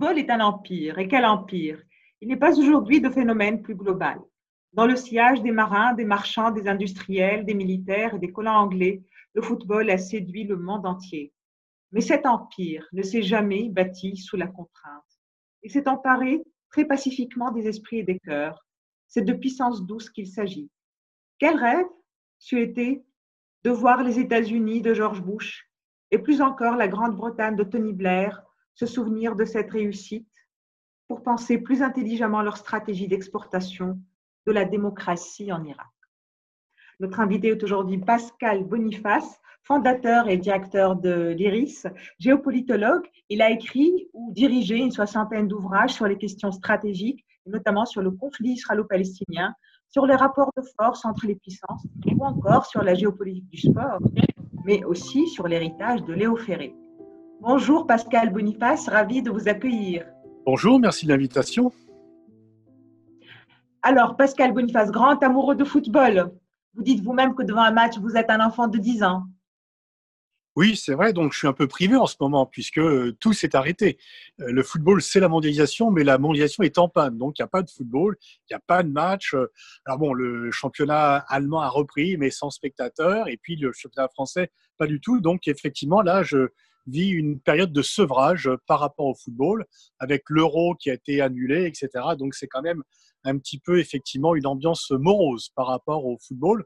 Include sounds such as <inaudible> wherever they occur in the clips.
football est un empire. Et quel empire? Il n'est pas aujourd'hui de phénomène plus global. Dans le sillage des marins, des marchands, des industriels, des militaires et des colons anglais, le football a séduit le monde entier. Mais cet empire ne s'est jamais bâti sous la contrainte. Il s'est emparé très pacifiquement des esprits et des cœurs. C'est de puissance douce qu'il s'agit. Quel rêve? C'eût été de voir les États-Unis de George Bush et plus encore la Grande-Bretagne de Tony Blair se souvenir de cette réussite pour penser plus intelligemment leur stratégie d'exportation de la démocratie en Irak. Notre invité est aujourd'hui Pascal Boniface, fondateur et directeur de l'IRIS, géopolitologue. Il a écrit ou dirigé une soixantaine d'ouvrages sur les questions stratégiques, notamment sur le conflit israélo-palestinien, sur les rapports de force entre les puissances ou encore sur la géopolitique du sport, mais aussi sur l'héritage de Léo Ferré. Bonjour Pascal Boniface, ravi de vous accueillir. Bonjour, merci de l'invitation. Alors, Pascal Boniface, grand amoureux de football. Vous dites vous-même que devant un match, vous êtes un enfant de 10 ans. Oui, c'est vrai. Donc, je suis un peu privé en ce moment puisque euh, tout s'est arrêté. Euh, le football, c'est la mondialisation, mais la mondialisation est en panne. Donc, il n'y a pas de football, il n'y a pas de match. Alors bon, le championnat allemand a repris, mais sans spectateurs. Et puis, le championnat français, pas du tout. Donc, effectivement, là, je vis une période de sevrage par rapport au football, avec l'euro qui a été annulé, etc. Donc, c'est quand même un petit peu, effectivement, une ambiance morose par rapport au football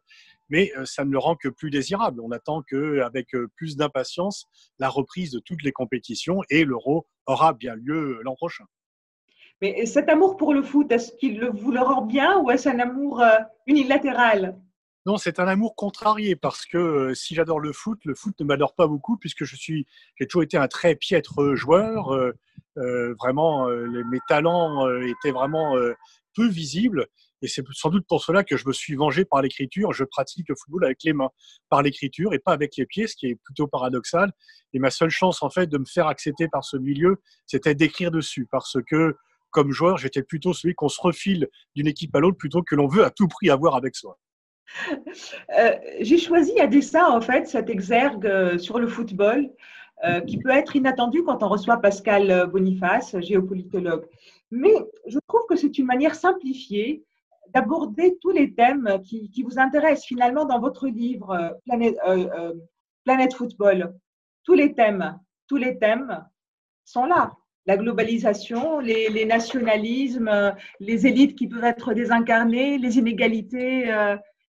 mais euh, ça ne le rend que plus désirable. On attend qu'avec euh, plus d'impatience la reprise de toutes les compétitions et l'Euro aura bien lieu l'an prochain. Mais cet amour pour le foot, est-ce qu'il vous le rend bien ou est-ce un amour euh, unilatéral? Non, c'est un amour contrarié parce que si j'adore le foot, le foot ne m'adore pas beaucoup puisque je suis, j'ai toujours été un très piètre joueur. vraiment, mes talents étaient vraiment peu visibles et c'est sans doute pour cela que je me suis vengé par l'écriture. Je pratique le football avec les mains, par l'écriture et pas avec les pieds, ce qui est plutôt paradoxal. Et ma seule chance, en fait, de me faire accepter par ce milieu, c'était d'écrire dessus. Parce que, comme joueur, j'étais plutôt celui qu'on se refile d'une équipe à l'autre plutôt que l'on veut à tout prix avoir avec soi. Euh, j'ai choisi à dessein, en fait, cet exergue euh, sur le football. Euh, qui peut être inattendu quand on reçoit Pascal Boniface, géopolitologue. Mais je trouve que c'est une manière simplifiée d'aborder tous les thèmes qui, vous intéressent finalement dans votre livre Planète, Football. Tous les thèmes, tous les thèmes sont là. La globalisation, les, nationalismes, les élites qui peuvent être désincarnées, les inégalités,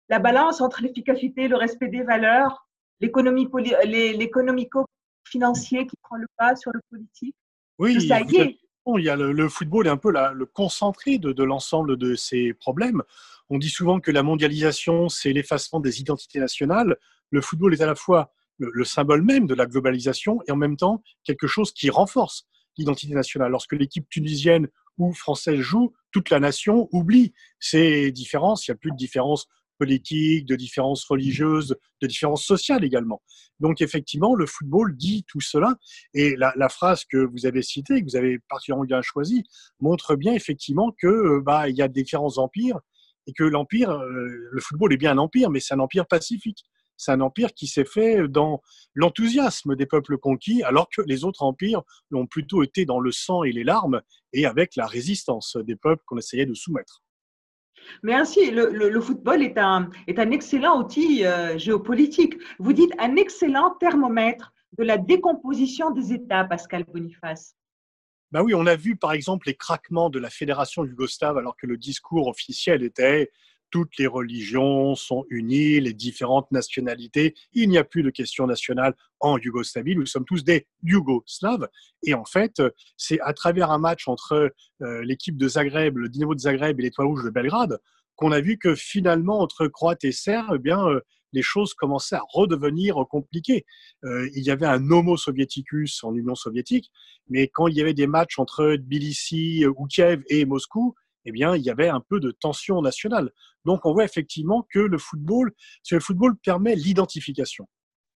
la balance entre l'efficacité le respect des valeurs, l'économico-financier qui prend le pas sur le politique. Oui, ça y est il y a le, football est un peu le concentré de, l'ensemble de ces problèmes. On dit souvent que la mondialisation, c'est l'effacement des identités nationales. Le football est à la fois le, symbole même de la globalisation et en même temps quelque chose qui renforce l'identité nationale. Lorsque l'équipe tunisienne ou française joue, toute la nation oublie ces différences. Il n'y a plus de différence politiques, de différences religieuses, de différences sociales également. Donc effectivement, le football dit tout cela. Et la, phrase que vous avez citée, que vous avez particulièrement bien choisie, montre bien effectivement que euh, bah, il y a différents empires et que l'empire, euh, le football est bien un empire, mais c'est un empire pacifique. C'est un empire qui s'est fait dans l'enthousiasme des peuples conquis, alors que les autres empires l'ont plutôt été dans le sang et les larmes et avec la résistance des peuples qu'on essayait de soumettre. Mais ainsi, le, football est un, est un excellent outil euh, géopolitique. Vous dites un excellent thermomètre de la décomposition des États, Pascal Boniface. Ben oui, on a vu par exemple les craquements de la fédération yougoslave alors que le discours officiel était toutes les religions sont unies, les différentes nationalités. Il n'y a plus de question nationale en Yougoslavie. Nous sommes tous des Yougoslaves. Et en fait, c'est à travers un match entre euh, l'équipe de Zagreb, le Dynamo de Zagreb et l'Étoile Rouge de Belgrade, qu'on a vu que finalement, entre Croates et Serbes, eh bien, euh, les choses commençaient à redevenir compliquées. Euh, il y avait un homo soviéticus en Union soviétique, mais quand il y avait des matchs entre Tbilissi ou Kiev et Moscou, eh bien, il y avait un peu de tension nationale. Donc, on voit effectivement que le football, le football permet l'identification.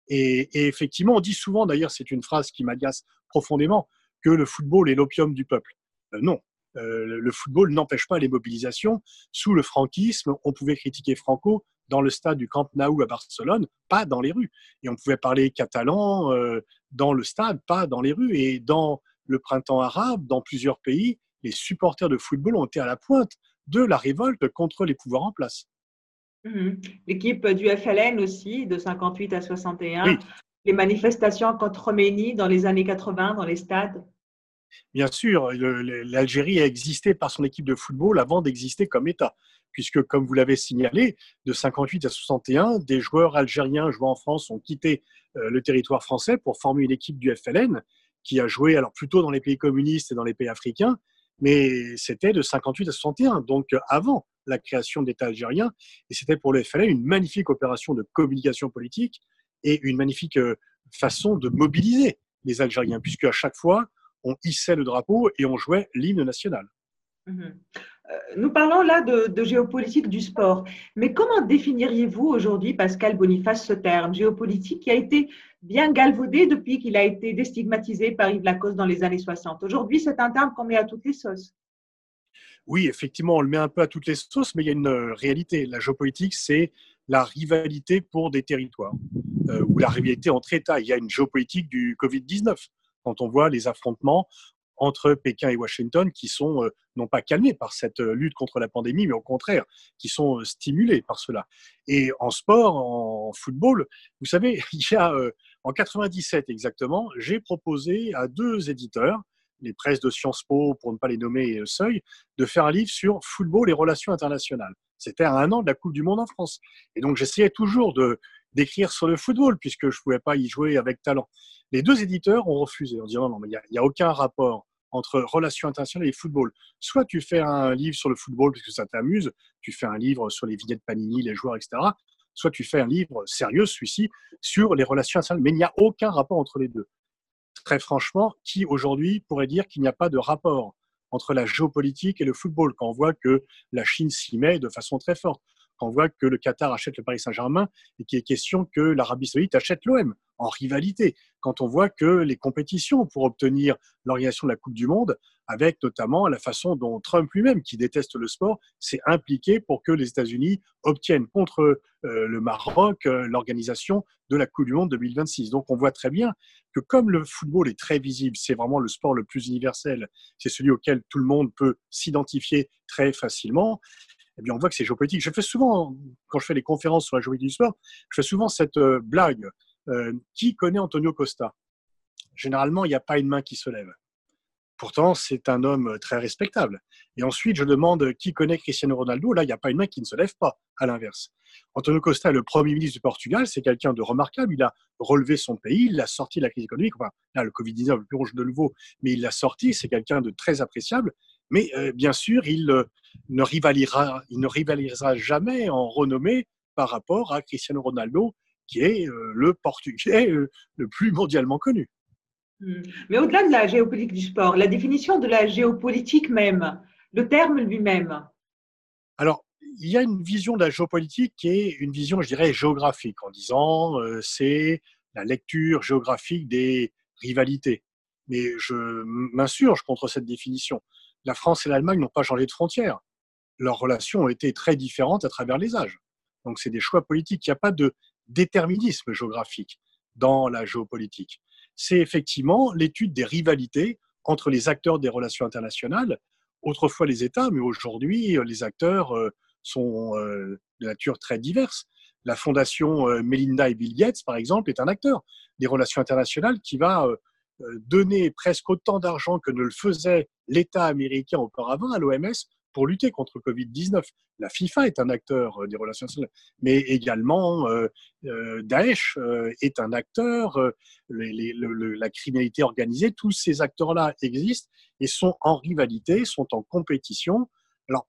Et, effectivement, on dit souvent, d'ailleurs, c'est une phrase qui m'agace profondément, que le football est l'opium du peuple. Euh, non, euh, le football n'empêche pas les mobilisations. Sous le franquisme, on pouvait critiquer Franco dans le stade du Camp Nou à Barcelone, pas dans les rues. Et on pouvait parler catalan euh, dans le stade, pas dans les rues. Et dans le printemps arabe, dans plusieurs pays, les supporters de football ont été à la pointe de la révolte contre les pouvoirs en place. Mhm. L'équipe du FLN aussi, de 58 à 61. Les manifestations contre Khomeini dans les années 80 dans les stades. Bien sûr, l'Algérie a existé par son équipe de football avant d'exister comme État, puisque, comme vous l'avez signalé, de 58 à 61, des joueurs algériens jouant en France ont quitté euh, le territoire français pour former une équipe du FLN qui a joué alors plutôt dans les pays communistes et dans les pays africains, mais c'était de 58 à 61, donc avant la création de l'État algérien, et c'était pour le FLN une magnifique opération de communication politique et une magnifique euh, façon de mobiliser les Algériens, puisque à chaque fois, on hissait le drapeau et on jouait l'hymne national. Mhm. Euh, nous parlons là de, géopolitique du sport, mais comment définiriez-vous aujourd'hui, Pascal Boniface, ce terme, géopolitique, qui a été bien galvaudé depuis qu'il a été déstigmatisé par Yves Lacoste dans les années 60 Aujourd'hui, c'est un terme qu'on met à toutes les sauces. Oui, effectivement, on le met un peu à toutes les sauces, mais il y a une euh, réalité. La géopolitique, c'est la rivalité pour des territoires, euh, ou la rivalité entre États. Il y a une géopolitique du Covid-19 quand on voit les affrontements entre Pékin et Washington qui sont euh, non pas calmés par cette euh, lutte contre la pandémie, mais au contraire, qui sont euh, stimulés par cela. Et en sport, en football, vous savez, <laughs> il y a en 97 exactement, j'ai proposé à deux éditeurs, les presses de Sciences Po, pour ne pas les nommer Seuil, de faire un livre sur football et relations internationales. C'était à un an de la Coupe du Monde en France. Et donc j'essayais toujours de d'écrire sur le football, puisque je ne pouvais pas y jouer avec talent. Les deux éditeurs ont refusé en disant non, mais il n'y a, aucun rapport entre relations internationales et football. Soit tu fais un livre sur le football parce que ça t'amuse, tu fais un livre sur les vignettes Panini, les joueurs, etc. Soit tu fais un livre sérieux, celui-ci, sur les relations internationales. Mais il n'y a aucun rapport entre les deux. Très franchement, qui aujourd'hui pourrait dire qu'il n'y a pas de rapport entre la géopolitique et le football quand on voit que la Chine s'y met de façon très forte? Quand on voit que le Qatar achète le Paris Saint-Germain et qu'il est question que l'Arabie Saoudite achète l'OM en rivalité, quand on voit que les compétitions pour obtenir l'organisation de la Coupe du Monde, avec notamment la façon dont Trump lui-même, qui déteste le sport, s'est impliqué pour que les États-Unis obtiennent contre euh, le Maroc euh, l'organisation de la Coupe du Monde 2026. Donc on voit très bien que comme le football est très visible, c'est vraiment le sport le plus universel, c'est celui auquel tout le monde peut s'identifier très facilement, eh bien, on voit que c'est géopolitique. Je fais souvent, quand je fais des conférences sur la géopolitique du sport, je fais souvent cette euh, blague. Euh, qui connaît Antonio Costa? Généralement, il n'y a pas une main qui se lève. Pourtant, c'est un homme très respectable. Et ensuite, je demande qui connaît Cristiano Ronaldo? Là, il n'y a pas une main qui ne se lève pas, à l'inverse. Antonio Costa, le Premier ministre du Portugal, c'est quelqu'un de remarquable. Il a relevé son pays, il a sorti de la crise économique. Enfin, là, le Covid-19, le plus rouge de nouveau, mais il l'a sorti. C'est quelqu'un de très appréciable. Mais euh, bien sûr, il, euh, ne rivalisera, il ne rivalisera jamais en renommée par rapport à Cristiano Ronaldo, qui est euh, le Portugais le plus mondialement connu. Hmm. Mais au-delà de la géopolitique du sport, la définition de la géopolitique même, le terme lui-même. Alors, il y a une vision de la géopolitique qui est une vision, je dirais, géographique, en disant c'est la lecture géographique des rivalités. Mais je m'insurge contre cette définition la France et l'Allemagne n'ont pas changé de frontières. Leurs relations ont été très différentes à travers les âges. Donc, c'est des choix politiques. Il n'y a pas de déterminisme géographique dans la géopolitique. C'est effectivement l'étude des rivalités entre les acteurs des relations internationales, autrefois les États, mais aujourd'hui, les acteurs euh, sont euh, de nature très diverse. La fondation euh, Melinda et Bill Gates, par exemple, est un acteur des relations internationales qui va euh, donner presque autant d'argent que ne le faisait l'État américain auparavant à l'OMS pour lutter contre le Covid-19. La FIFA est un acteur euh, des relations internationales, mais également euh, Daesh est un acteur, la criminalité organisée, tous ces acteurs-là existent et sont en rivalité, sont en compétition. Alors,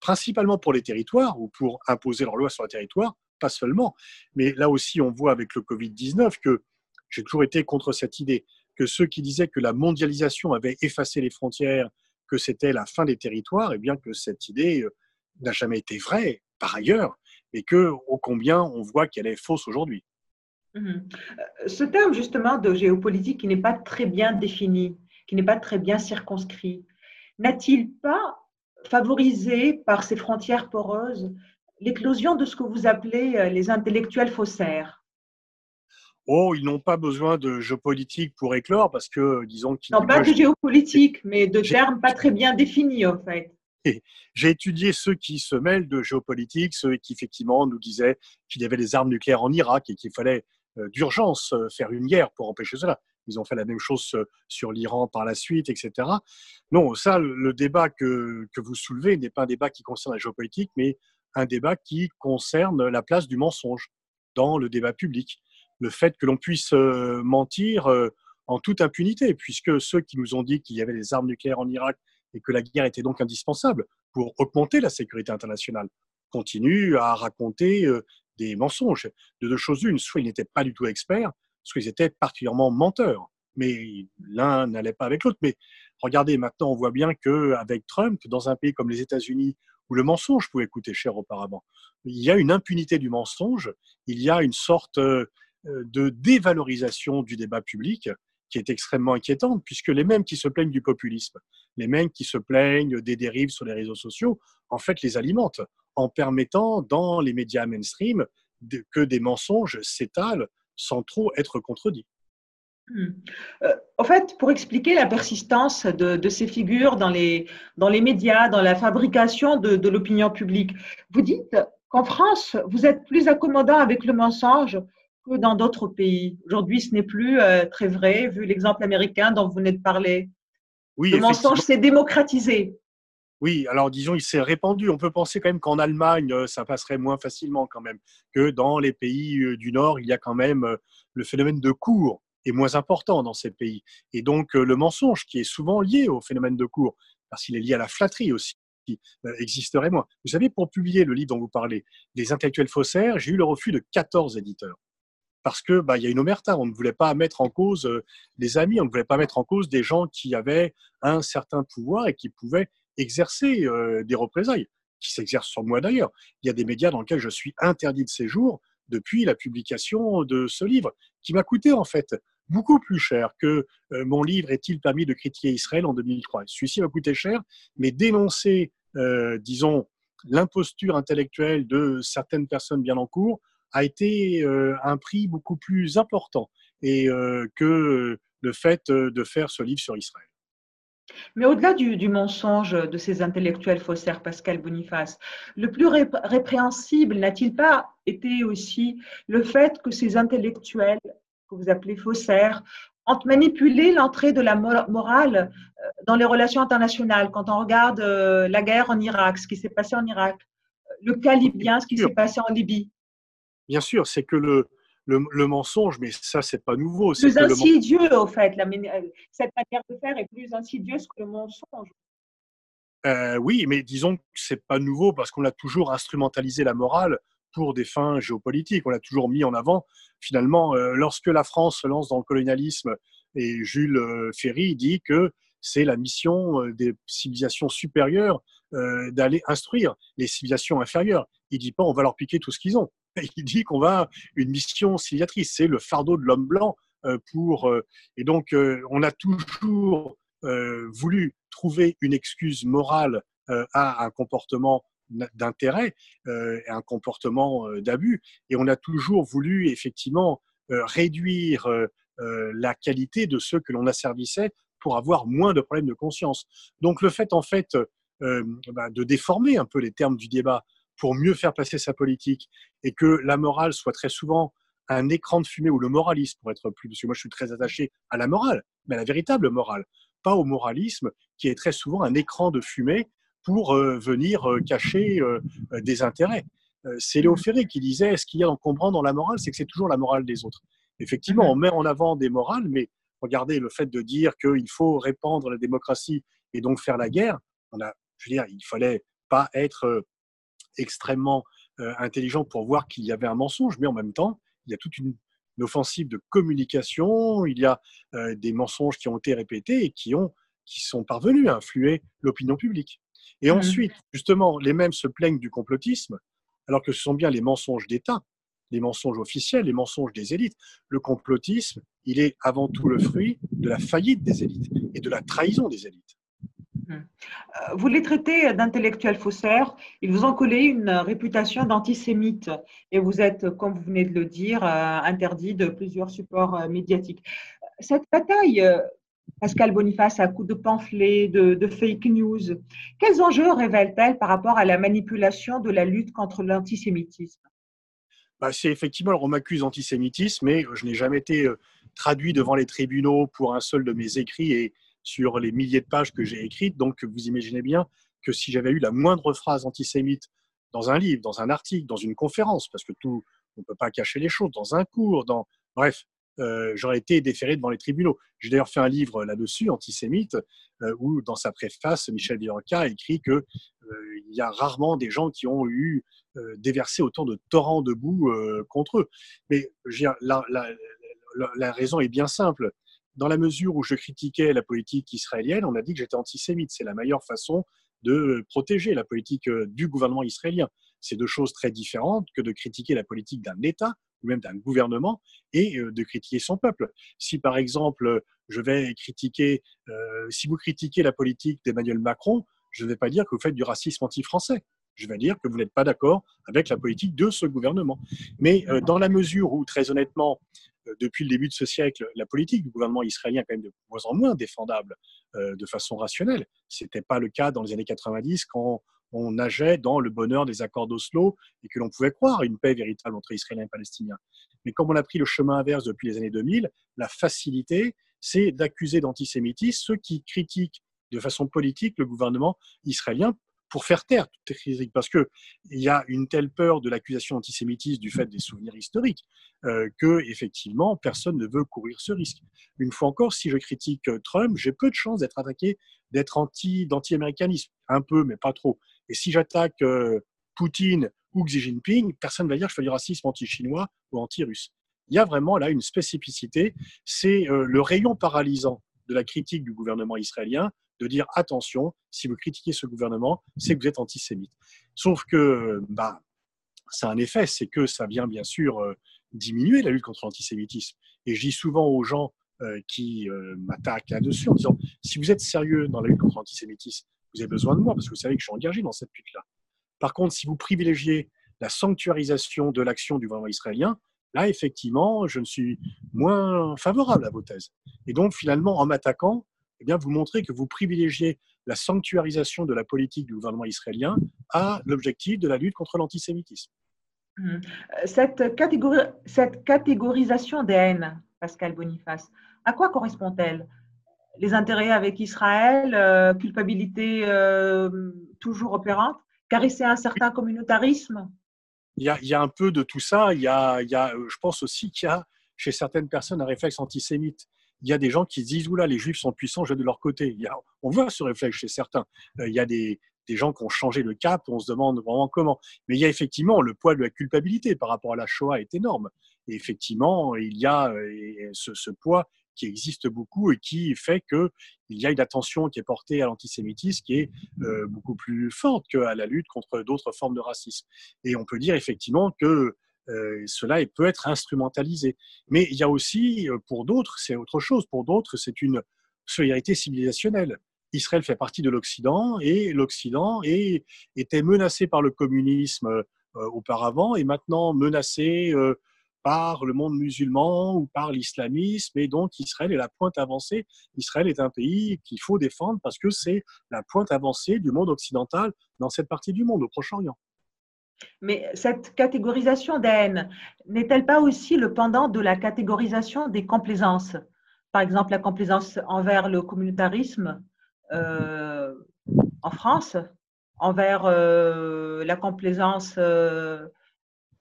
principalement pour les territoires ou pour imposer leurs lois sur le territoire, pas seulement, mais là aussi on voit avec le Covid-19 que j'ai toujours été contre cette idée que ceux qui disaient que la mondialisation avait effacé les frontières, que c'était la fin des territoires, et eh bien que cette idée euh, n'a jamais été vraie par ailleurs, et que ô combien on voit qu'elle est fausse aujourd'hui. Mhm. Euh, ce terme justement de géopolitique qui n'est pas très bien défini, qui n'est pas très bien circonscrit, n'a-t-il pas favorisé par ces frontières poreuses l'éclosion de ce que vous appelez euh, les intellectuels faussaires? Oh, ils n'ont pas besoin de géopolitique pour éclore parce que, disons qu'ils. Non, pas de géopolitique, mais de termes pas très bien définis, en fait. J'ai étudié ceux qui se mêlent de géopolitique, ceux qui, effectivement, nous disaient qu'il y avait des armes nucléaires en Irak et qu'il fallait euh, d'urgence euh, faire une guerre pour empêcher cela. Ils ont fait la même chose euh, sur l'Iran par la suite, etc. Non, ça, le débat que, que vous soulevez n'est pas un débat qui concerne la géopolitique, mais un débat qui concerne la place du mensonge dans le débat public le fait que l'on puisse euh, mentir euh, en toute impunité, puisque ceux qui nous ont dit qu'il y avait des armes nucléaires en Irak et que la guerre était donc indispensable pour augmenter la sécurité internationale, continuent à raconter euh, des mensonges. De deux choses une, soit ils n'étaient pas du tout experts, soit ils étaient particulièrement menteurs. Mais l'un n'allait pas avec l'autre. Mais regardez, maintenant, on voit bien qu'avec Trump, dans un pays comme les États-Unis, où le mensonge pouvait coûter cher auparavant, il y a une impunité du mensonge, il y a une sorte de dévalorisation du débat public qui est extrêmement inquiétante, puisque les mêmes qui se plaignent du populisme, les mêmes qui se plaignent des dérives sur les réseaux sociaux, en fait, les alimentent en permettant dans les médias mainstream que des mensonges s'étalent sans trop être contredits. Hmm. Euh, en fait, pour expliquer la persistance de, ces figures dans les, dans les médias, dans la fabrication de l'opinion publique, vous dites qu'en France, vous êtes plus accommodant avec le mensonge dans d'autres pays. Aujourd'hui, ce n'est plus euh, très vrai, vu l'exemple américain dont vous venez de parler. Oui, le mensonge s'est démocratisé. Oui, alors disons, il s'est répandu. On peut penser quand même qu'en Allemagne, euh, ça passerait moins facilement quand même, que dans les pays euh, du Nord, il y a quand même le phénomène de cours est moins important dans ces pays. Et donc, le mensonge qui est souvent lié au phénomène de cours, parce qu'il est lié à la flatterie aussi, existerait moins. Vous savez, pour publier le livre dont vous parlez, Les intellectuels faussaires, j'ai eu le refus de 14 éditeurs parce que bah, il y a une omerta. On ne voulait pas mettre en cause euh, les amis, on ne voulait pas mettre en cause des gens qui avaient un certain pouvoir et qui pouvaient exercer euh, des représailles, qui s'exercent sur moi d'ailleurs. Il y a des médias dans lesquels je suis interdit de séjour depuis la publication de ce livre, qui m'a coûté en fait beaucoup plus cher que euh, mon livre Est-il permis de critiquer Israël en 2003 Celui-ci m'a coûté cher, mais dénoncer, disons, l'imposture intellectuelle de certaines personnes bien en cours a été euh, un prix beaucoup plus important et euh, que le fait euh, de faire ce livre sur Israël. Mais au-delà du, mensonge de ces intellectuels faussaires, Pascal Boniface, le plus répréhensible n'a-t-il pas été aussi le fait que ces intellectuels, que vous appelez faussaires, ont manipulé l'entrée de la morale dans les relations internationales Quand on regarde la guerre en Irak, ce qui s'est passé en Irak, le cas libyen, ce qui s'est passé en Libye, bien sûr, c'est que le, le, mensonge, mais ça, c'est pas nouveau. Plus insidieux, au fait. La, euh, cette manière de faire est plus insidieuse que le mensonge. Euh, oui, mais disons que c'est pas nouveau parce qu'on a toujours instrumentalisé la morale pour des fins géopolitiques. On l'a toujours mis en avant. Finalement, euh, lorsque la France se lance dans le colonialisme et Jules Ferry dit que c'est la mission des civilisations supérieures d'aller instruire les civilisations inférieures. Il dit pas on va leur piquer tout ce qu'ils ont. <laughs> il dit qu'on va une mission civilisatrice, c'est le fardeau de l'homme blanc euh, pour euh, et donc euh, on a toujours voulu trouver une excuse morale à un comportement d'intérêt un comportement d'abus et on a toujours voulu effectivement réduire la qualité de ceux que l'on asservissait pour avoir moins de problèmes de conscience. Donc le fait en fait bah, de déformer un peu les termes du débat pour mieux faire passer sa politique et que la morale soit très souvent un écran de fumée ou le moralisme, pour être plus, parce que moi je suis très attaché à la morale, mais à la véritable morale, pas au moralisme qui est très souvent un écran de fumée pour euh, venir euh, cacher euh, des intérêts. c'est Léo Ferré qui disait ce qu'il y a d'encombrant dans la morale, c'est que c'est toujours la morale des autres. Effectivement, mm-hmm. on met en avant des morales, mais regardez le fait de dire qu'il faut répandre la démocratie et donc faire la guerre. On a, je veux dire, il fallait pas être extrêmement euh, intelligent pour voir qu'il y avait un mensonge, mais en même temps, il y a toute une, offensive de communication, il y a euh, des mensonges qui ont été répétés et qui, ont, qui sont parvenus à influer l'opinion publique. Et mmh ensuite, justement, les mêmes se plaignent du complotisme, alors que ce sont bien les mensonges d'État, les mensonges officiels, les mensonges des élites. Le complotisme, il est avant tout le fruit de la faillite des élites et de la trahison des élites. Euh, vous les traitez d'intellectuels faussaires. Ils vous ont collé une réputation d'antisémite et vous êtes, comme vous venez de le dire, euh, interdit de plusieurs supports euh, médiatiques. Cette bataille, Pascal Boniface, à coup de pamphlets, de, fake news, quels enjeux révèle-t-elle par rapport à la manipulation de la lutte contre l'antisémitisme? Bah, C'est effectivement, on m'accuse d'antisémitisme, mais je n'ai jamais été traduit devant les tribunaux pour un seul de mes écrits et sur les milliers de pages que j'ai écrites. Donc, vous imaginez bien que si j'avais eu la moindre phrase antisémite dans un livre, dans un article, dans une conférence, parce que tout, on ne peut pas cacher les choses, dans un cours, dans, bref, euh, j'aurais été déféré devant les tribunaux. J'ai d'ailleurs fait un livre là-dessus, antisémite, euh, où dans sa préface, Michel Virenca écrit que euh, il y a rarement des gens qui ont eu déversé autant de torrents de boue contre eux. Mais la, raison est bien simple dans la mesure où je critiquais la politique israélienne, on a dit que j'étais antisémite. C'est la meilleure façon de protéger la politique euh, du gouvernement israélien. C'est deux choses très différentes que de critiquer la politique d'un État ou même d'un gouvernement et euh, de critiquer son peuple. Si par exemple je vais critiquer, euh, si vous critiquez la politique d'Emmanuel Macron, je ne vais pas dire que vous faites du racisme anti-français. Je vais dire que vous n'êtes pas d'accord avec la politique de ce gouvernement. Mais dans la mesure où, très honnêtement, euh, depuis le début de ce siècle, la politique du gouvernement israélien est quand même de moins en moins défendable euh, de façon rationnelle. Ce n'était pas le cas dans les années 90 quand on nageait dans le bonheur des accords d'Oslo et que l'on pouvait croire une paix véritable entre Israéliens et Palestiniens. Mais comme on a pris le chemin inverse depuis les années 2000, la facilité, c'est d'accuser d'antisémitisme ceux qui critiquent de façon politique le gouvernement israélien pour faire taire toutes les critiques, parce qu'il y a une telle peur de l'accusation antisémitiste du fait des souvenirs historiques euh, que effectivement personne ne veut courir ce risque. Une fois encore, si je critique euh, Trump, j'ai peu de chances d'être attaqué, d'être anti d'anti-américanisme, un peu, mais pas trop. Et si j'attaque euh, Poutine ou Xi Jinping, personne ne va dire que je fais du racisme anti-chinois ou anti-russe. Il y a vraiment là une spécificité, c'est le rayon paralysant de la critique du gouvernement israélien de dire attention, si vous critiquez ce gouvernement, c'est que vous êtes antisémite. Sauf que bah, ça a un effet, c'est que ça vient bien sûr euh, diminuer la lutte contre l'antisémitisme. Et je dis souvent aux gens euh, qui euh, m'attaquent là-dessus en disant si vous êtes sérieux dans la lutte contre l'antisémitisme, vous avez besoin de moi parce que vous savez que je suis engagé dans cette lutte-là. Par contre, si vous privilégiez la sanctuarisation de l'action du gouvernement israélien, là, effectivement, je ne suis moins favorable à vos thèses. Et donc, finalement, en m'attaquant, eh bien, vous montrez que vous privilégiez la sanctuarisation de la politique du gouvernement israélien à l'objectif de la lutte contre l'antisémitisme. Hum. Cette, cette catégorisation des haines, Pascal Boniface, à quoi correspond-elle? Les intérêts avec Israël, euh, culpabilité euh, toujours opérante, caresser un certain communautarisme? Il y, a, il y, a, un peu de tout ça. Il y a, il y a, je pense aussi qu'il y a chez certaines personnes un réflexe antisémite il y a des gens qui se disent oula, les juifs sont puissants, je vais de leur côté. on voit ce réflexe chez certains. Euh, il y a des, gens qui ont changé le cap, on se demande vraiment comment. Mais il y a effectivement le poids de la culpabilité par rapport à la Shoah est énorme. Et effectivement, il y a euh, ce, poids qui existe beaucoup et qui fait qu'il y a une attention qui est portée à l'antisémitisme qui est euh, beaucoup plus forte qu'à la lutte contre d'autres formes de racisme. Et on peut dire effectivement que cela peut être instrumentalisé. Mais il y a aussi, euh, pour d'autres, c'est autre chose. Pour d'autres, c'est une solidarité civilisationnelle. Israël fait partie de l'Occident et l'Occident était menacé par le communisme euh, auparavant et maintenant menacé par le monde musulman ou par l'islamisme. Et donc, Israël est la pointe avancée. Israël est un pays qu'il faut défendre parce que c'est la pointe avancée du monde occidental dans cette partie du monde, au Proche-Orient. Mais cette catégorisation d'haine n'est-elle pas aussi le pendant de la catégorisation des complaisances? Par exemple, la complaisance envers le communautarisme euh, en France, envers euh, la complaisance euh,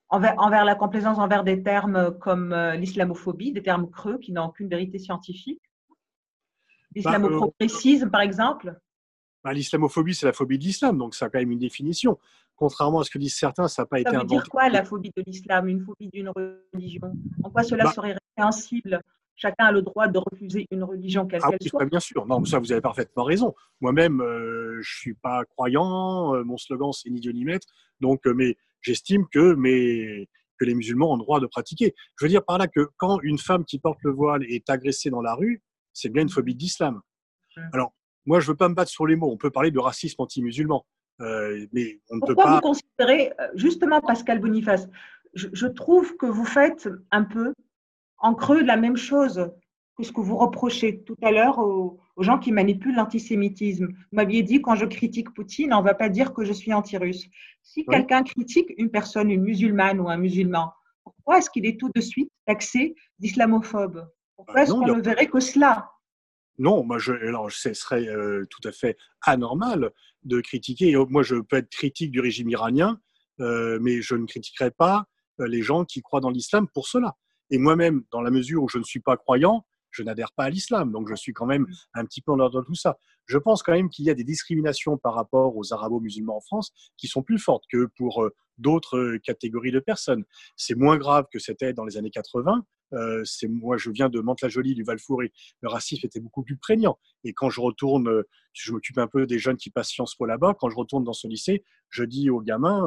envers, la complaisance envers des termes comme l'islamophobie, des termes creux qui n'ont aucune vérité scientifique. Bah, L'islamoprogressisme, par exemple. Bah, l'islamophobie, c'est la phobie de l'islam, donc ça a quand même une définition contrairement à ce que disent certains, ça n'a pas été inventé. Ça veut dire quoi la phobie de l'islam, une phobie d'une religion? En quoi cela bah serait répréhensible? Chacun a le droit de refuser une religion quelle ah qu'elle soit. Bien sûr, non, ça vous avez parfaitement raison. Moi-même, euh, je suis pas croyant. Euh, mon slogan c'est ni Dieu ni maître. Donc, euh, mais j'estime que, que les musulmans ont le droit de pratiquer. Je veux dire par là que quand une femme qui porte le voile est agressée dans la rue, c'est bien une phobie de l'islam. Hum. Alors, moi, je veux pas me battre sur les mots. On peut parler de racisme anti-musulman, mais on ne Pourquoi peut pas. vous considérez, justement, Pascal Boniface, je, je trouve que vous faites un peu en creux la même chose que ce que vous reprochez tout à l'heure aux, gens qui manipulent l'antisémitisme. Vous m'aviez dit, quand je critique Poutine, on ne va pas dire que je suis anti-russe. Si quelqu'un critique une personne, une musulmane ou un musulman, pourquoi est-ce qu'il est tout de suite taxé d'islamophobe? Pourquoi bah est-ce qu'on ne verrait que cela? Non, moi, je, alors, ce serait euh, tout à fait anormal de critiquer. Moi, je peux être critique du régime iranien, euh, mais je ne critiquerai pas euh, les gens qui croient dans l'islam pour cela. Et moi-même, dans la mesure où je ne suis pas croyant, je n'adhère pas à l'islam, donc je suis quand même un petit peu en dehors de tout ça. Je pense quand même qu'il y a des discriminations par rapport aux arabo-musulmans en France qui sont plus fortes que pour d'autres catégories de personnes. C'est moins grave que c'était dans les années 80. Euh, c'est moi, je viens de Mantes-la-Jolie, du val Le racisme était beaucoup plus prégnant. Et quand je retourne, je m'occupe un peu des jeunes qui passent Sciences Po là-bas. Quand je retourne dans ce lycée, je dis aux gamins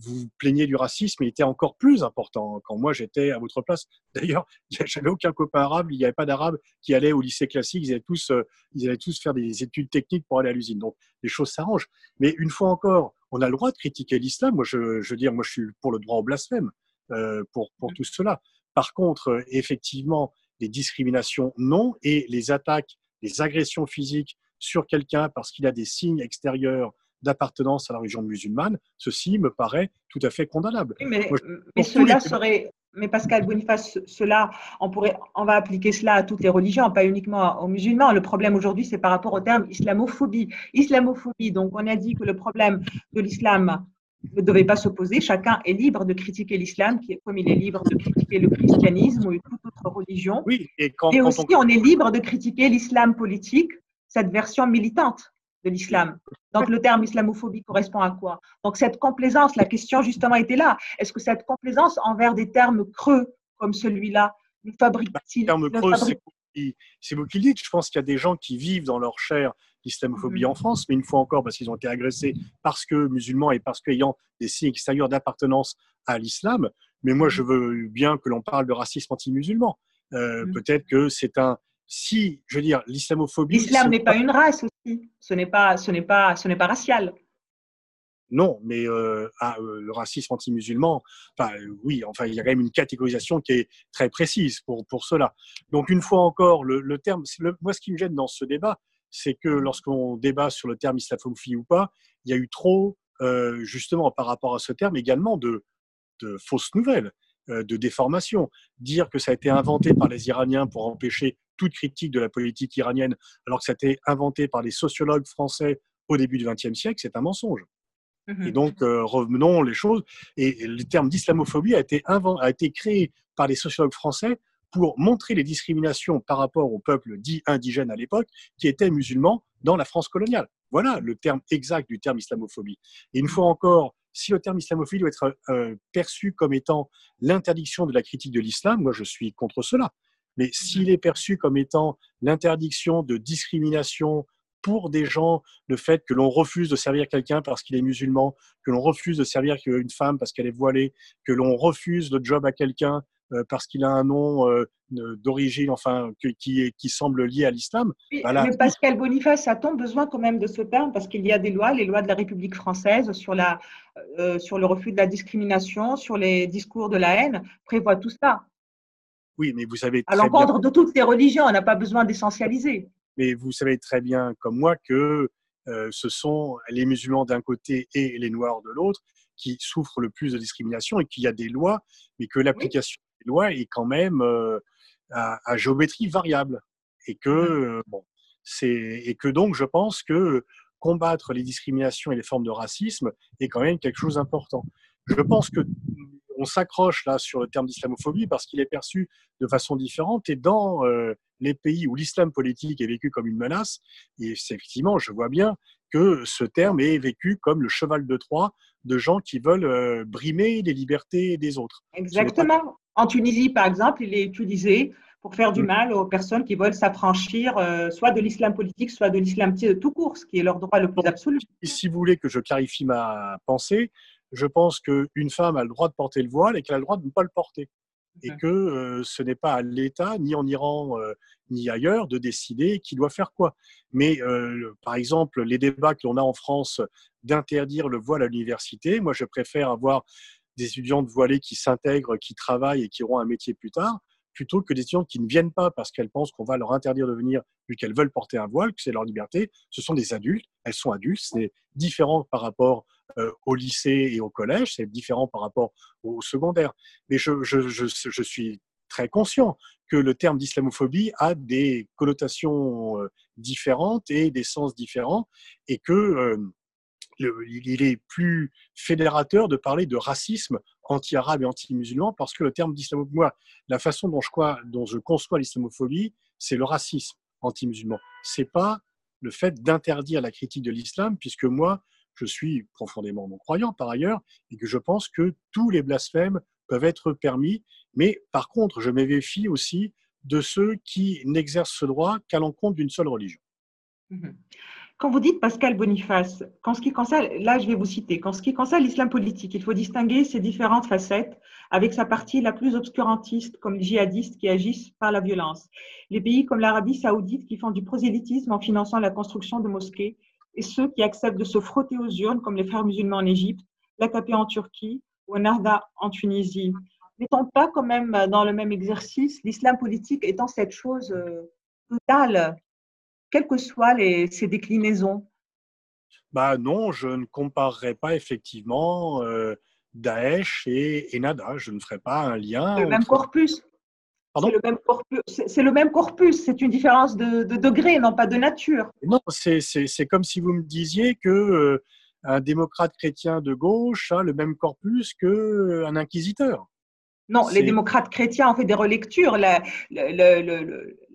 vous vous plaignez du racisme, il était encore plus important quand moi j'étais à votre place. D'ailleurs, j'avais aucun copain arabe, il n'y avait pas d'arabe qui allait au lycée classique, ils allaient tous, ils allaient tous faire des études techniques pour aller à l'usine. Donc les choses s'arrangent. Mais une fois encore, on a le droit de critiquer l'islam. Moi, je, je, veux dire, moi je suis pour le droit au blasphème euh, pour, pour tout cela. Par contre, euh, effectivement, les discriminations, non, et les attaques, les agressions physiques sur quelqu'un parce qu'il a des signes extérieurs d'appartenance à la religion musulmane, ceci me paraît tout à fait condamnable. mais, cela serait, mais Pascal Boniface, cela, on pourrait, on va appliquer cela à toutes les religions, pas uniquement aux musulmans. Le problème aujourd'hui, c'est par rapport au terme islamophobie. Islamophobie, donc on a dit que le problème de l'islam ne devait pas s'opposer. Chacun est libre de critiquer l'islam, comme il est libre de critiquer le christianisme ou toute autre religion. Oui, et, quand, et aussi, on... est libre de critiquer l'islam politique, cette version militante de l'islam. Donc le terme islamophobie correspond à quoi? Donc cette complaisance, la question justement était là. Est-ce que cette complaisance envers des termes creux comme celui-là nous fabrique-t-il bah, Terme creux, c'est vous qui le dites. Je pense qu'il y a des gens qui vivent dans leur chair l'islamophobie en mhm. France, mais une fois encore parce qu'ils ont été agressés parce que musulmans et parce qu'ayant des signes extérieurs d'appartenance à l'islam. Mais moi, je mhm. veux bien que l'on parle de racisme anti-musulman. Euh, mhm. Peut-être que c'est un, si, je veux dire, l'islamophobie. L'islam n'est pas une race aussi. Ce n'est pas, ce n'est pas, ce n'est pas racial. Non, mais euh, ah, euh, le racisme anti-musulman, enfin, oui, enfin, il y a quand même une catégorisation qui est très précise pour, pour cela. Donc, une fois encore, le, terme, moi, ce qui me gêne dans ce débat, c'est que lorsqu'on débat sur le terme islamophobie ou pas, il y a eu trop, euh, justement, par rapport à ce terme, également de, de fausses nouvelles. Euh, de déformation. Dire que ça a été inventé par les Iraniens pour empêcher toute critique de la politique iranienne, alors que ça a été inventé par les sociologues français au début du XXe siècle, c'est un mensonge. Mmh Et donc, euh, revenons les choses. Et le terme d'islamophobie a été, a été créé par les sociologues français pour montrer les discriminations par rapport au peuple dit indigène à l'époque, qui étaient musulmans dans la France coloniale. Voilà le terme exact du terme islamophobie. Et une fois encore, si le terme islamophobie doit être euh, perçu comme étant l'interdiction de la critique de l'islam, moi je suis contre cela. Mais s'il est perçu comme étant l'interdiction de discrimination pour des gens, le fait que l'on refuse de servir quelqu'un parce qu'il est musulman, que l'on refuse de servir une femme parce qu'elle est voilée, que l'on refuse le job à quelqu'un parce qu'il a un nom euh, d'origine, enfin, qui, qui semble lié à l'islam. Mais Pascal Boniface, a-t-on besoin quand même de ce terme Parce qu'il y a des lois, les lois de la République française sur, la, euh, sur le refus de la discrimination, sur les discours de la haine, prévoient tout ça. Oui, mais vous savez. À l'encontre de toutes les religions, on n'a pas besoin d'essentialiser. Mais vous savez très bien, comme moi, que ce sont les musulmans d'un côté et les noirs de l'autre qui souffrent le plus de discrimination et qu'il y a des lois, mais que l'application loi est quand même euh, à, géométrie variable. Et que, euh, bon, c'est, et que donc, je pense que combattre les discriminations et les formes de racisme est quand même quelque chose d'important. Je pense que on s'accroche là sur le terme d'islamophobie parce qu'il est perçu de façon différente et dans euh, les pays où l'islam politique est vécu comme une menace, et effectivement, je vois bien que ce terme est vécu comme le cheval de Troie de gens qui veulent brimer les libertés des autres. Exactement. En Tunisie, par exemple, il est utilisé pour faire du mm. mal aux personnes qui veulent s'affranchir euh, soit de l'islam politique, soit de l'islam tout court, ce qui est leur droit le plus absolu. Si vous voulez que je clarifie ma pensée, je pense qu'une femme a le droit de porter le voile et qu'elle a le droit de ne pas le porter. Et que ce n'est pas à l'État, ni en Iran, ni ailleurs, de décider qui doit faire quoi. Mais par exemple, les débats que l'on a en France d'interdire le voile à l'université, moi je préfère avoir des étudiantes voilées qui s'intègrent, qui travaillent et qui auront un métier plus tard, plutôt que des étudiantes qui ne viennent pas parce qu'elles pensent qu'on va leur interdire de venir vu qu'elles veulent porter un voile, que c'est leur liberté. Ce sont des adultes, elles sont adultes, c'est différent par rapport euh, au lycée et au collège, c'est différent par rapport au secondaire. Mais je, je, je, je suis très conscient que le terme d'islamophobie a des connotations euh, différentes et des sens différents et que euh, il est plus fédérateur de parler de racisme anti-arabe et anti-musulman parce que le terme d'islamophobie, moi, la façon dont je, dont je conçois l'islamophobie, c'est le racisme anti-musulman. C'est pas le fait d'interdire la critique de l'islam, puisque moi, je suis profondément non-croyant par ailleurs, et que je pense que tous les blasphèmes peuvent être permis. Mais par contre, je me aussi de ceux qui n'exercent ce droit qu'à l'encontre d'une seule religion. Mmh quand vous dites Pascal Boniface, ce qui là je vais vous citer, quand ce qui concerne l'islam politique, il faut distinguer ses différentes facettes avec sa partie la plus obscurantiste comme les djihadistes qui agissent par la violence. Les pays comme l'Arabie saoudite qui font du prosélytisme en finançant la construction de mosquées et ceux qui acceptent de se frotter aux urnes comme les frères musulmans en Égypte, l'AKP en Turquie ou Narda en Tunisie. N'étant pas quand même dans le même exercice, l'islam politique étant cette chose euh, totale quelles que soient les, ces déclinaisons? Bah Non, je ne comparerai pas effectivement euh, Daesh et, Nada. Je ne ferai pas un lien. C'est le même corpus. C'est le même corpus. C'est le même corpus. C'est une différence de, degré, non pas de nature. Non, c'est comme si vous me disiez que euh, un démocrate chrétien de gauche a le même corpus qu'un inquisiteur. Non, les démocrates chrétiens ont fait des relectures. La,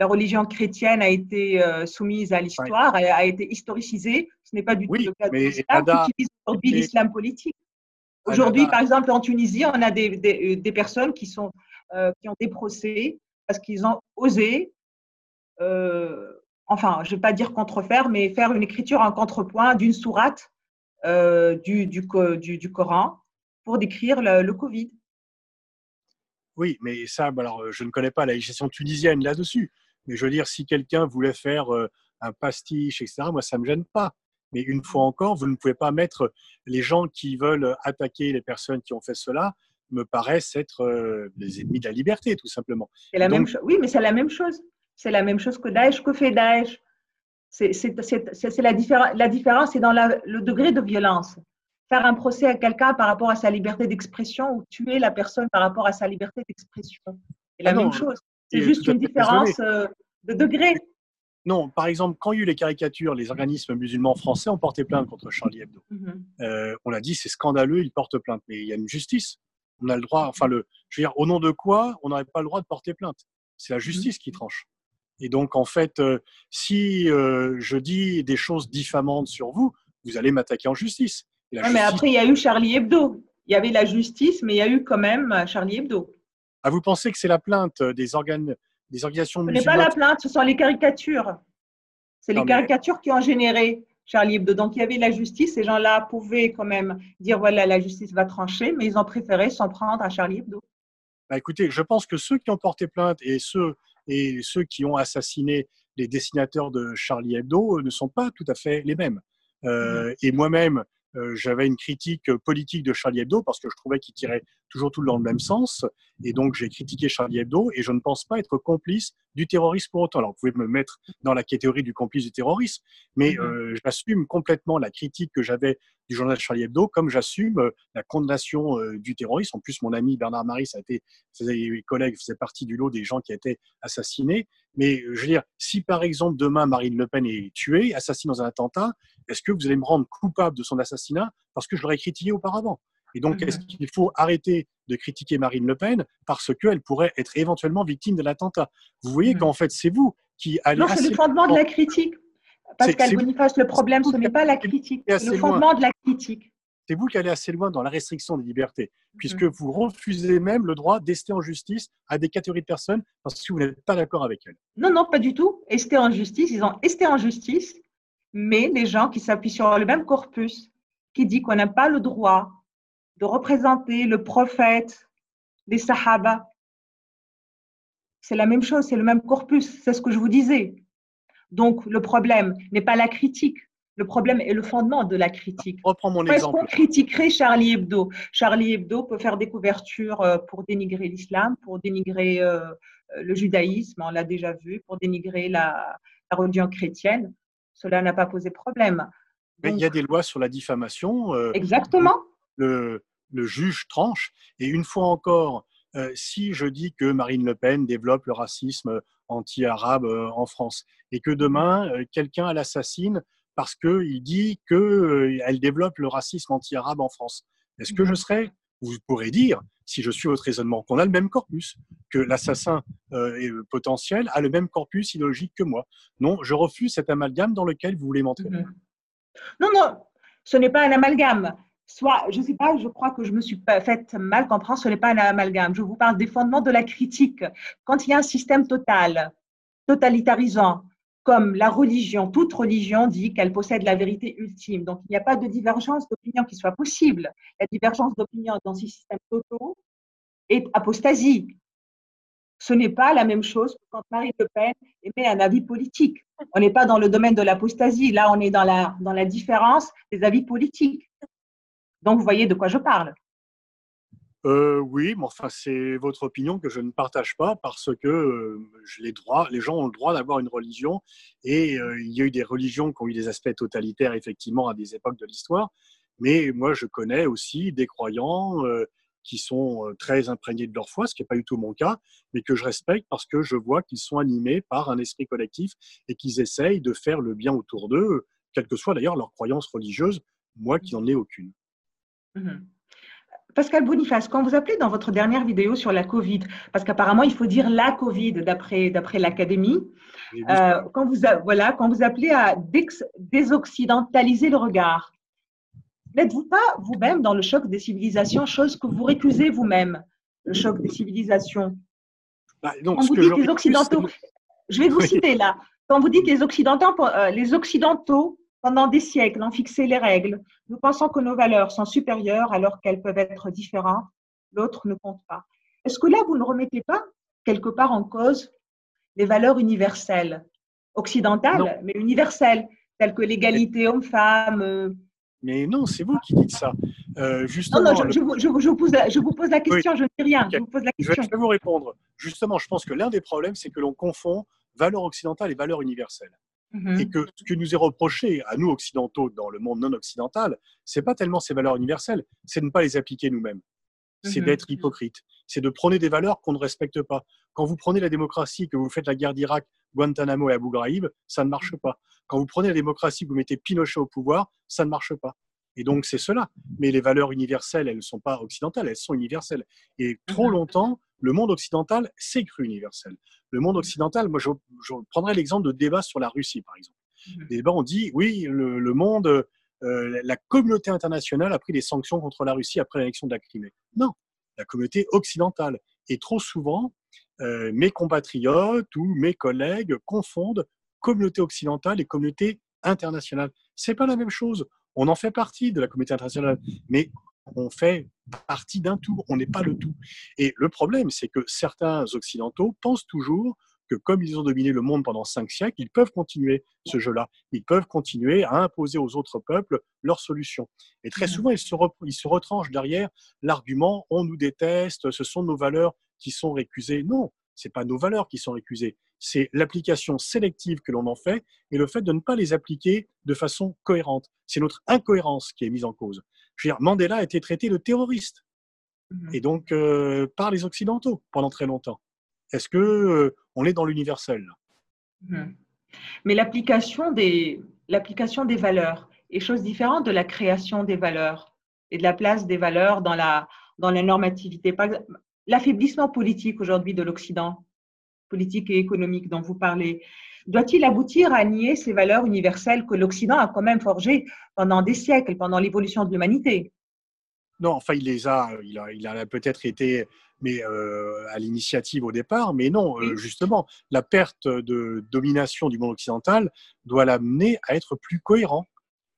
religion chrétienne a été euh, soumise à l'histoire, a, été historicisée. Ce n'est pas du tout le cas de l'islam qui utilise aujourd'hui l'islam politique. Aujourd'hui, par exemple, en Tunisie, on a des, des, personnes qui, sont, euh, qui ont des procès parce qu'ils ont osé, euh, enfin, je ne vais pas dire contrefaire, mais faire une écriture en contrepoint d'une sourate du, du, du, Coran pour décrire le Covid. Oui, mais ça, bah, alors, je ne connais pas la législation tunisienne là-dessus. Mais je veux dire, si quelqu'un voulait faire un pastiche, etc., moi, ça ne me gêne pas. Mais une fois encore, vous ne pouvez pas mettre les gens qui veulent attaquer les personnes qui ont fait cela, me paraissent être des ennemis de la liberté, tout simplement. C'est la même Oui, mais c'est la même chose. C'est la même chose que Daesh. Que fait Daesh C'est la, la différence, c'est dans le degré de violence faire un procès à quelqu'un par rapport à sa liberté d'expression ou tuer la personne par rapport à sa liberté d'expression. C'est la ah même chose. C'est juste une différence euh, de degré. Non, par exemple, quand il y a eu les caricatures, les organismes musulmans français ont porté plainte contre Charlie Hebdo. Mhm. Euh, on a dit c'est scandaleux, ils portent plainte, mais il y a une justice. On a le droit, enfin, le, je veux dire, au nom de quoi on n'aurait pas le droit de porter plainte? C'est la justice qui tranche. Et donc, en fait, euh, si je dis des choses diffamantes sur vous, vous allez m'attaquer en justice mais après, il y a eu Charlie Hebdo. Il y avait la justice, mais il y a eu quand même euh, Charlie Hebdo. Ah, vous pensez que c'est la plainte des, organes, des organisations Ce n'est pas la plainte, ce sont les caricatures. C'est les caricatures qui ont généré Charlie Hebdo. Donc, il y avait la justice. Ces gens-là pouvaient quand même dire voilà, la justice va trancher, mais ils ont préféré s'en prendre à Charlie Hebdo. Bah, écoutez, je pense que ceux qui ont porté plainte et ceux, et ceux qui ont assassiné les dessinateurs de Charlie Hebdo ne sont pas tout à fait les mêmes. Euh, mm-hmm. et moi-même, euh, j'avais une critique politique de Charlie Hebdo parce que je trouvais qu'il tirait toujours tout dans le même sens. Et donc, j'ai critiqué Charlie Hebdo et je ne pense pas être complice du terrorisme pour autant. Alors, vous pouvez me mettre dans la catégorie du complice du terrorisme, mais mm-hmm. euh, j'assume complètement la critique que j'avais du journal Charlie Hebdo, comme j'assume euh, la condamnation du terrorisme. En plus, mon ami Bernard Maris a été, ses collègues faisaient partie du lot des gens qui été assassinés. Mais je veux dire, si par exemple demain Marine Le Pen est tuée, assassinée dans un attentat, est-ce que vous allez me rendre coupable de son assassinat parce que je l'aurais critiqué auparavant? Et donc, est-ce mhm. qu'il faut arrêter de critiquer Marine Le Pen parce qu'elle pourrait être éventuellement victime de l'attentat? Vous voyez mhm. qu'en fait, c'est vous qui allez. Non, c'est le fondement de la critique. Pascal Boniface, le problème, ce n'est pas la critique, c'est le fondement de la critique. C'est vous qui allez assez loin dans la restriction des libertés, puisque mhm. vous refusez même le droit d'ester en justice à des catégories de personnes parce que vous n'êtes pas d'accord avec elles. Non, non, pas du tout. Ester en justice, ils ont esté en justice mais les gens qui s'appuient sur le même corpus, qui dit qu'on n'a pas le droit de représenter le prophète, les sahaba, c'est la même chose, c'est le même corpus, c'est ce que je vous disais. Donc, le problème n'est pas la critique, le problème est le fondement de la critique. Reprends mon exemple. Est-ce qu'on critiquerait Charlie Hebdo? Charlie Hebdo peut faire des couvertures euh, pour dénigrer l'islam, pour dénigrer euh, le judaïsme, on l'a déjà vu, pour dénigrer la, religion chrétienne. Cela n'a pas posé problème. Mais il y a des lois sur la diffamation. Euh, exactement. Le, juge tranche. Et une fois encore, si je dis que Marine Le Pen développe le racisme anti-arabe en France et que demain, quelqu'un l'assassine parce qu'il dit qu'elle euh, développe le racisme anti-arabe en France. Est-ce que je serais, vous pourrez dire, si je suis votre raisonnement, qu'on a le même corpus, que l'assassin euh, euh, potentiel a le même corpus idéologique que moi? Non, je refuse cet amalgame dans lequel vous voulez m'entrer. Mhm. Non, non, ce n'est pas un amalgame. Soit, je ne sais pas, je crois que je me suis fait mal comprendre, ce n'est pas un amalgame. Je vous parle des fondements de la critique. Quand il y a un système total, totalitarisant, comme la religion, toute religion dit qu'elle possède la vérité ultime. Donc, il n'y a pas de divergence d'opinion qui soit possible. La divergence d'opinion dans ces systèmes totaux est apostasie. Ce n'est pas la même chose que quand Marie Le Pen émet un avis politique. On n'est pas dans le domaine de l'apostasie. Là, on est dans la, dans la différence des avis politiques. Donc, vous voyez de quoi je parle. Euh, oui, mais enfin, c'est votre opinion que je ne partage pas parce que euh, les, les gens ont le droit d'avoir une religion et euh, il y a eu des religions qui ont eu des aspects totalitaires, effectivement, à des époques de l'histoire. Mais moi, je connais aussi des croyants qui sont très imprégnés de leur foi, ce qui n'est pas du tout mon cas, mais que je respecte parce que je vois qu'ils sont animés par un esprit collectif et qu'ils essayent de faire le bien autour d'eux, quelle que soit d'ailleurs leur croyance religieuse, moi qui n'en ai aucune. Mmh Pascal Boniface, quand vous appelez dans votre dernière vidéo sur la Covid, parce qu'apparemment il faut dire la Covid d'après d'après l'académie, euh, quand vous voilà quand vous appelez à désoccidentaliser le regard, n'êtes-vous pas vous-même dans le choc des civilisations, chose que vous récusez vous-même, le choc des civilisations? Bah, Quand vous dites les occidentaux, je vais vous citer là. Quand vous dites les occidentaux, euh, les occidentaux pendant des siècles, ont fixé les règles. Nous pensons que nos valeurs sont supérieures alors qu'elles peuvent être différentes. L'autre ne compte pas. Est-ce que là, vous ne remettez pas quelque part en cause les valeurs universelles, occidentales, mais universelles, telles que l'égalité homme-femme euh? Mais non, c'est vous qui dites ça. Euh, justement, non, non, je, vous, pose la, je, vous, pose la, question, je ne dis rien. Je, vous pose la question. je vais vous répondre. Justement, je pense que l'un des problèmes, c'est que l'on confond valeurs occidentales et valeurs universelles. Mmh et que ce que nous est reproché à nous occidentaux dans le monde non occidental, c'est pas tellement ces valeurs universelles, c'est de ne pas les appliquer nous-mêmes. C'est mmh d'être hypocrite. C'est de prôner des valeurs qu'on ne respecte pas. Quand vous prenez la démocratie, que vous faites la guerre d'Irak, Guantanamo et Abu Ghraib, ça ne marche pas. Quand vous prenez la démocratie, que vous mettez Pinochet au pouvoir, ça ne marche pas. Et donc c'est cela. Mais les valeurs universelles, elles ne sont pas occidentales, elles sont universelles. Et trop mmh longtemps, le monde occidental s'est cru universel. Le monde occidental, moi je, prendrais l'exemple de débats sur la Russie, par exemple. Des débats, on dit, oui, le, monde, euh, la communauté internationale a pris des sanctions contre la Russie après l'annexion de la Crimée. Non, la communauté occidentale. Et trop souvent, euh, mes compatriotes ou mes collègues confondent communauté occidentale et communauté internationale. C'est pas la même chose. On en fait partie de la communauté internationale, mais on fait partie d'un tout, on n'est pas le tout. Et le problème, c'est que certains Occidentaux pensent toujours que comme ils ont dominé le monde pendant cinq siècles, ils peuvent continuer ce jeu-là. Ils peuvent continuer à imposer aux autres peuples leurs solutions. Et très souvent, ils se, ils se retranchent derrière l'argument on nous déteste, ce sont nos valeurs qui sont récusées. Non, ce n'est pas nos valeurs qui sont récusées. C'est l'application sélective que l'on en fait et le fait de ne pas les appliquer de façon cohérente. C'est notre incohérence qui est mise en cause. Je veux dire, Mandela a été traité de terroriste, mmh et donc euh, par les Occidentaux pendant très longtemps. Est-ce que euh, on est dans l'universel? Mmh. Mais l'application des, l'application des valeurs est chose différente de la création des valeurs et de la place des valeurs dans la, dans la normativité. L'affaiblissement politique aujourd'hui de l'Occident, politique et économique dont vous parlez, doit-il aboutir à nier ces valeurs universelles que l'Occident a quand même forgées pendant des siècles, pendant l'évolution de l'humanité? Non, enfin, il les a, il a, il a peut-être été mais euh, à l'initiative au départ, mais non, euh, justement, la perte de domination du monde occidental doit l'amener à être plus cohérent,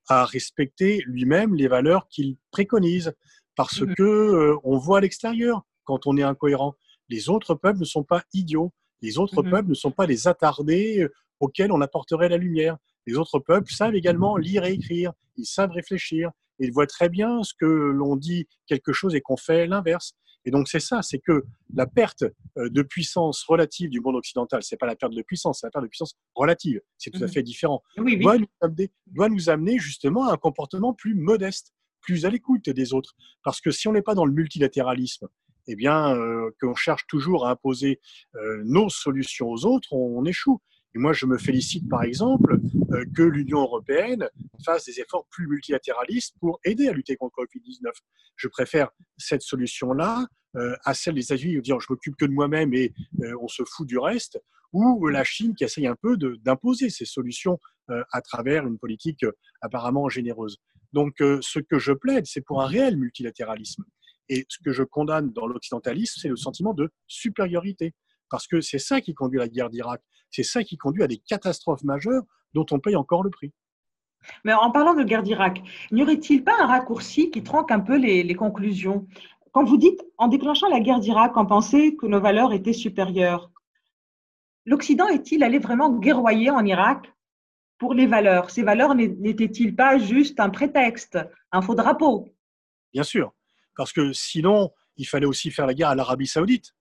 à respecter lui-même les valeurs qu'il préconise, parce mmh que euh, on voit à l'extérieur quand on est incohérent. Les autres peuples ne sont pas idiots Les autres Mhm. peuples ne sont pas des attardés euh, auxquels on apporterait la lumière. Les autres peuples savent également lire et écrire, ils savent réfléchir, ils voient très bien ce que l'on dit quelque chose et qu'on fait l'inverse. Et donc c'est ça, c'est que la perte euh, de puissance relative du monde occidental, c'est pas la perte de puissance, c'est la perte de puissance relative. C'est tout à Mhm. fait différent. Oui, oui. Doit nous, amener, doit nous amener justement à un comportement plus modeste, plus à l'écoute des autres. Parce que si on n'est pas dans le multilatéralisme, eh bien, euh, qu'on cherche toujours à imposer euh, nos solutions aux autres, on, on échoue. Et moi, je me félicite par exemple euh, que l'Union européenne fasse des efforts plus multilatéralistes pour aider à lutter contre le Covid-19. Je préfère cette solution-là euh, à celle des États-Unis, dire je m'occupe que de moi-même et euh, on se fout du reste, ou la Chine qui essaye un peu d'imposer ses solutions euh, à travers une politique apparemment généreuse. Donc, ce que je plaide, c'est pour un réel multilatéralisme. Et ce que je condamne dans l'occidentalisme, c'est le sentiment de supériorité. Parce que c'est ça qui conduit à la guerre d'Irak. C'est ça qui conduit à des catastrophes majeures dont on paye encore le prix. Mais en parlant de guerre d'Irak, n'y aurait-il pas un raccourci qui tronque un peu les, les conclusions? Quand vous dites, en déclenchant la guerre d'Irak, on pensait que nos valeurs étaient supérieures. L'Occident est-il allé vraiment guerroyer en Irak pour les valeurs? Ces valeurs n'étaient-ils pas juste un prétexte, un faux drapeau? Bien sûr. Parce que sinon, il fallait aussi faire la guerre à l'Arabie saoudite,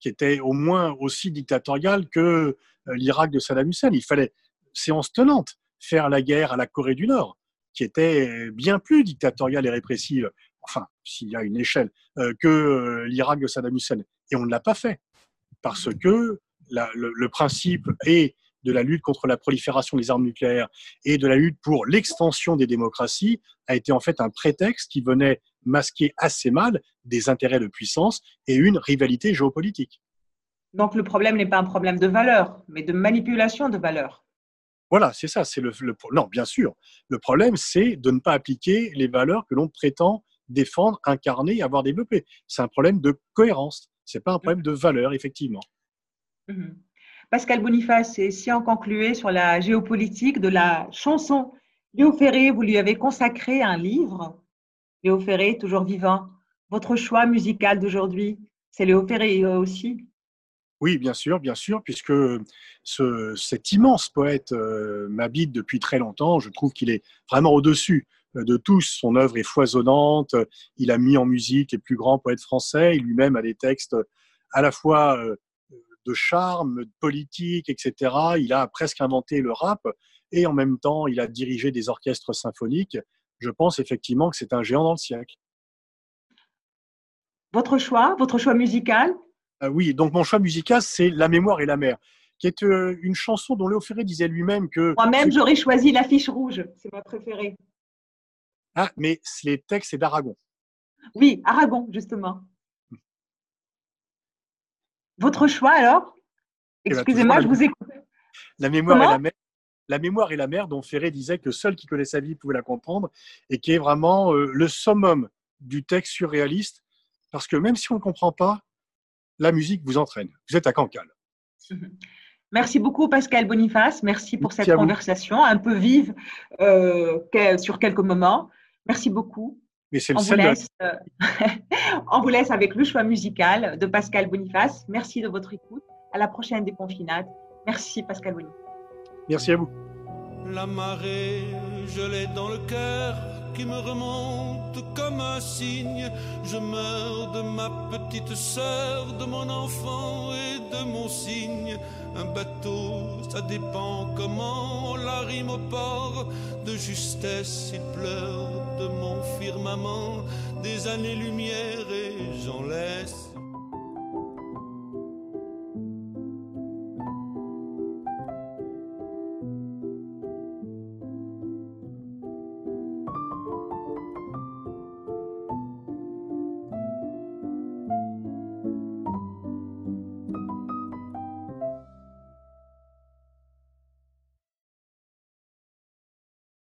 qui était au moins aussi dictatoriale que euh, l'Irak de Saddam Hussein. Il fallait, séance tenante, faire la guerre à la Corée du Nord, qui était bien plus dictatoriale et répressive, enfin, s'il y a une échelle, euh, que euh, l'Irak de Saddam Hussein. Et on ne l'a pas fait. Parce que le, le principe est de la lutte contre la prolifération des armes nucléaires et de la lutte pour l'extension des démocraties a été en fait un prétexte qui venait masquer assez mal des intérêts de puissance et une rivalité géopolitique. Donc le problème n'est pas un problème de valeur, mais de manipulation de valeurs. Voilà, c'est ça. C'est le, le- non, bien sûr. Le problème, c'est de ne pas appliquer les valeurs que l'on prétend défendre, incarner, avoir développées. C'est un problème de cohérence. C'est pas un problème de valeur, effectivement. Mhm. Pascal Boniface, et si on concluait sur la géopolitique de la chanson, Léo Ferré, vous lui avez consacré un livre. Léo Ferré, toujours vivant. Votre choix musical d'aujourd'hui, c'est Léo Ferré euh, aussi? Oui, bien sûr, bien sûr, puisque ce, cet immense poète euh, m'habite depuis très longtemps. Je trouve qu'il est vraiment au-dessus euh, de tous. Son œuvre est foisonnante. Il a mis en musique les plus grands poètes français. Il lui-même a des textes à la fois de charme, de politique, etc. Il a presque inventé le rap et en même temps, il a dirigé des orchestres symphoniques. Je pense effectivement que c'est un géant dans le siècle. Votre choix, votre choix musical? Euh, oui, donc mon choix musical, c'est La mémoire et la mer, qui est euh, une chanson dont Léo Ferré disait lui-même que. Moi-même, j'aurais choisi l'affiche rouge, c'est ma préférée. Ah, mais les textes, c'est d'Aragon. Oui, Aragon, justement. Votre choix alors? Eh ben, Excusez-moi, je vous écoute. La mémoire et la mer. La mémoire et la mer, dont Ferré disait que seul qui connaît sa vie pouvait la comprendre, et qui est vraiment euh, le summum du texte surréaliste, parce que même si on ne comprend pas, la musique vous entraîne. Vous êtes à Cancale. <laughs> Merci beaucoup Pascal Boniface. Merci pour Merci cette vous. conversation un peu vive euh, sur quelques moments. Merci beaucoup. Mais c'est le On vous, la- laisse, euh, <laughs> on vous laisse avec le choix musical de Pascal Boniface. Merci de votre écoute. À la prochaine déconfinade. Merci Pascal Boniface. Merci à vous. La marée, je l'ai dans le cœur qui me remonte comme un cygne. Je meurs de ma petite sœur, de mon enfant et de mon cygne. Un bateau, ça dépend comment on l'arrime au port. De justesse, il pleure de mon firmament des années-lumière et j'en laisse